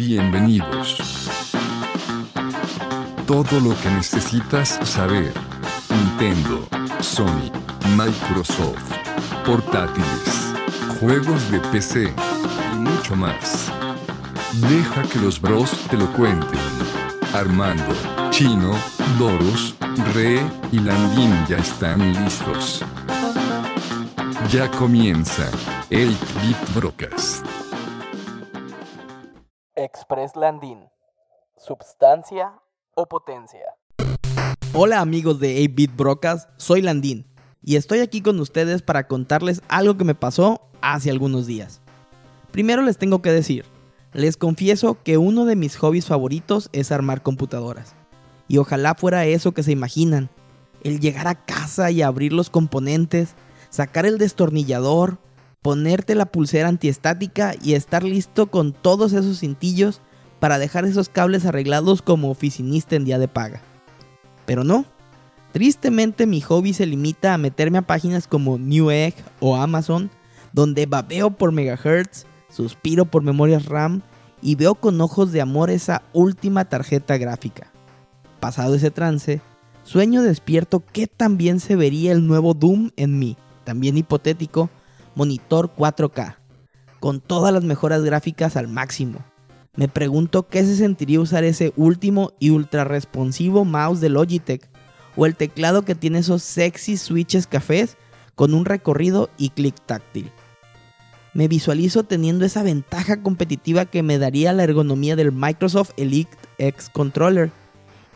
Bienvenidos. Todo lo que necesitas saber. Nintendo, Sony, Microsoft, portátiles, juegos de PC y mucho más. Deja que los bros te lo cuenten. Armando, Chino, Doros, Re y Landín ya están listos. Ya comienza el Bit Broadcast. Express Landin. Substancia o potencia. Hola amigos de 8-Bit Brocas, soy Landín y estoy aquí con ustedes para contarles algo que me pasó hace algunos días. Primero les tengo que decir, les confieso que uno de mis hobbies favoritos es armar computadoras. Y ojalá fuera eso que se imaginan, el llegar a casa y abrir los componentes, sacar el destornillador, ponerte la pulsera antiestática y estar listo con todos esos cintillos para dejar esos cables arreglados como oficinista en día de paga. Pero no. Tristemente mi hobby se limita a meterme a páginas como Newegg o Amazon, donde babeo por megahertz, suspiro por memorias RAM y veo con ojos de amor esa última tarjeta gráfica. Pasado ese trance, sueño despierto que también se vería el nuevo Doom en mí, también hipotético, monitor 4K, con todas las mejoras gráficas al máximo. Me pregunto qué se sentiría usar ese último y ultra responsivo mouse de Logitech o el teclado que tiene esos sexy switches cafés con un recorrido y clic táctil. Me visualizo teniendo esa ventaja competitiva que me daría la ergonomía del Microsoft Elite X Controller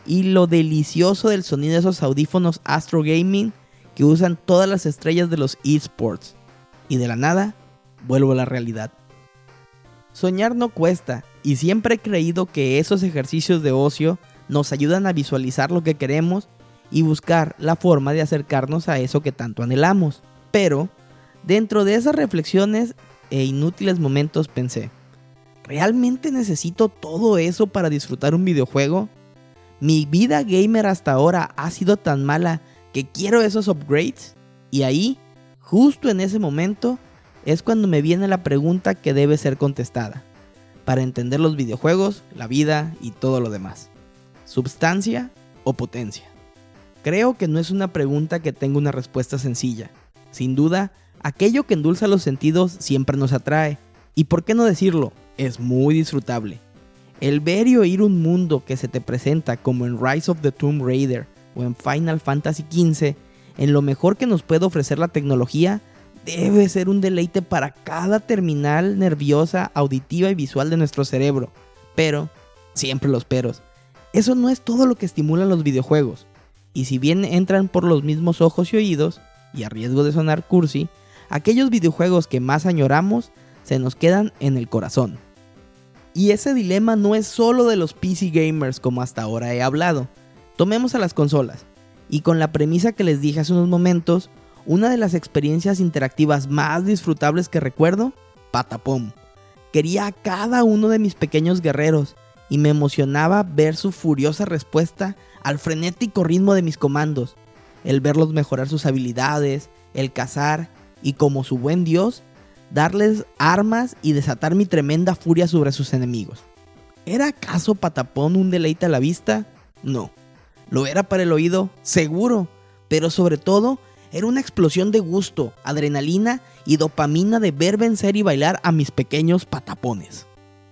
y lo delicioso del sonido de esos audífonos Astro Gaming que usan todas las estrellas de los esports. Y de la nada, vuelvo a la realidad. Soñar no cuesta, y siempre he creído que esos ejercicios de ocio nos ayudan a visualizar lo que queremos y buscar la forma de acercarnos a eso que tanto anhelamos. Pero, dentro de esas reflexiones e inútiles momentos pensé, ¿realmente necesito todo eso para disfrutar un videojuego? ¿Mi vida gamer hasta ahora ha sido tan mala que quiero esos upgrades? Y ahí, justo en ese momento, es cuando me viene la pregunta que debe ser contestada, para entender los videojuegos, la vida y todo lo demás. ¿Substancia o potencia? Creo que no es una pregunta que tenga una respuesta sencilla. Sin duda, aquello que endulza los sentidos siempre nos atrae. Y por qué no decirlo, es muy disfrutable. El ver y oír un mundo que se te presenta como en Rise of the Tomb Raider o en Final Fantasy XV, en lo mejor que nos puede ofrecer la tecnología, debe ser un deleite para cada terminal nerviosa, auditiva y visual de nuestro cerebro. Pero, siempre los peros. Eso no es todo lo que estimulan los videojuegos. Y si bien entran por los mismos ojos y oídos, y a riesgo de sonar cursi, aquellos videojuegos que más añoramos se nos quedan en el corazón. Y ese dilema no es solo de los PC gamers como hasta ahora he hablado. Tomemos a las consolas. Y con la premisa que les dije hace unos momentos, una de las experiencias interactivas más disfrutables que recuerdo, Patapom. Quería a cada uno de mis pequeños guerreros y me emocionaba ver su furiosa respuesta al frenético ritmo de mis comandos, el verlos mejorar sus habilidades, el cazar y como su buen dios, darles armas y desatar mi tremenda furia sobre sus enemigos. ¿Era acaso Patapón un deleite a la vista? No. ¿Lo era para el oído? Seguro. Pero sobre todo, era una explosión de gusto, adrenalina y dopamina de ver vencer y bailar a mis pequeños patapones.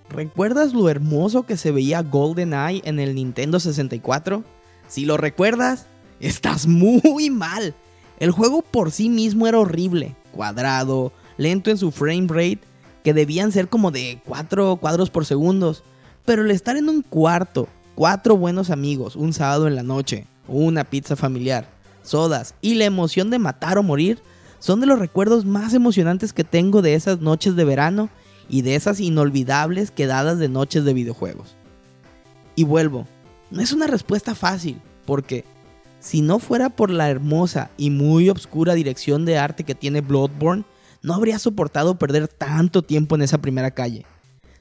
¿Recuerdas lo hermoso que se veía GoldenEye en el Nintendo 64? Si lo recuerdas, estás muy mal. El juego por sí mismo era horrible, cuadrado, lento en su frame rate, que debían ser como de 4 cuadros por segundos. Pero el estar en un cuarto, cuatro buenos amigos, un sábado en la noche, una pizza familiar, sodas y la emoción de matar o morir son de los recuerdos más emocionantes que tengo de esas noches de verano y de esas inolvidables quedadas de noches de videojuegos. Y vuelvo, no es una respuesta fácil, porque si no fuera por la hermosa y muy obscura dirección de arte que tiene Bloodborne, no habría soportado perder tanto tiempo en esa primera calle.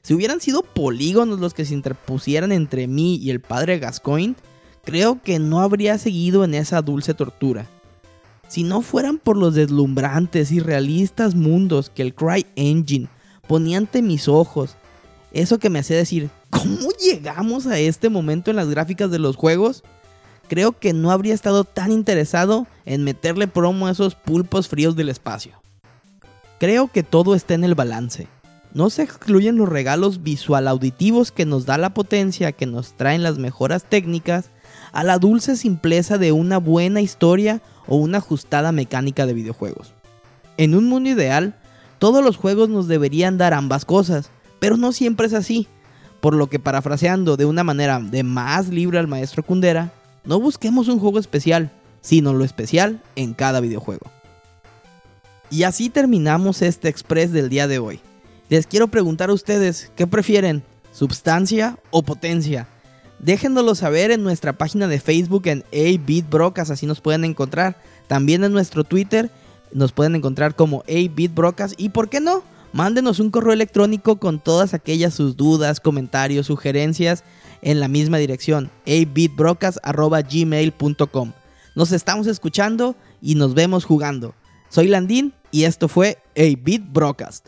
Si hubieran sido polígonos los que se interpusieran entre mí y el padre Gascoigne, creo que no habría seguido en esa dulce tortura. Si no fueran por los deslumbrantes y realistas mundos que el Cry Engine ponía ante mis ojos, eso que me hacía decir, ¿Cómo llegamos a este momento en las gráficas de los juegos? Creo que no habría estado tan interesado en meterle promo a esos pulpos fríos del espacio. Creo que todo está en el balance. No se excluyen los regalos visual auditivos que nos da la potencia que nos traen las mejoras técnicas a la dulce simpleza de una buena historia o una ajustada mecánica de videojuegos. En un mundo ideal, todos los juegos nos deberían dar ambas cosas, pero no siempre es así. Por lo que parafraseando de una manera de más libre al maestro Kundera, no busquemos un juego especial, sino lo especial en cada videojuego. Y así terminamos este express del día de hoy. Les quiero preguntar a ustedes, ¿qué prefieren? ¿Substancia o potencia? Déjenoslo saber en nuestra página de Facebook en A-Beat así nos pueden encontrar. También en nuestro Twitter nos pueden encontrar como A-Beat y ¿por qué no? Mándenos un correo electrónico con todas aquellas sus dudas, comentarios, sugerencias en la misma dirección, gmail.com Nos estamos escuchando y nos vemos jugando. Soy Landín y esto fue A Beat Broadcast.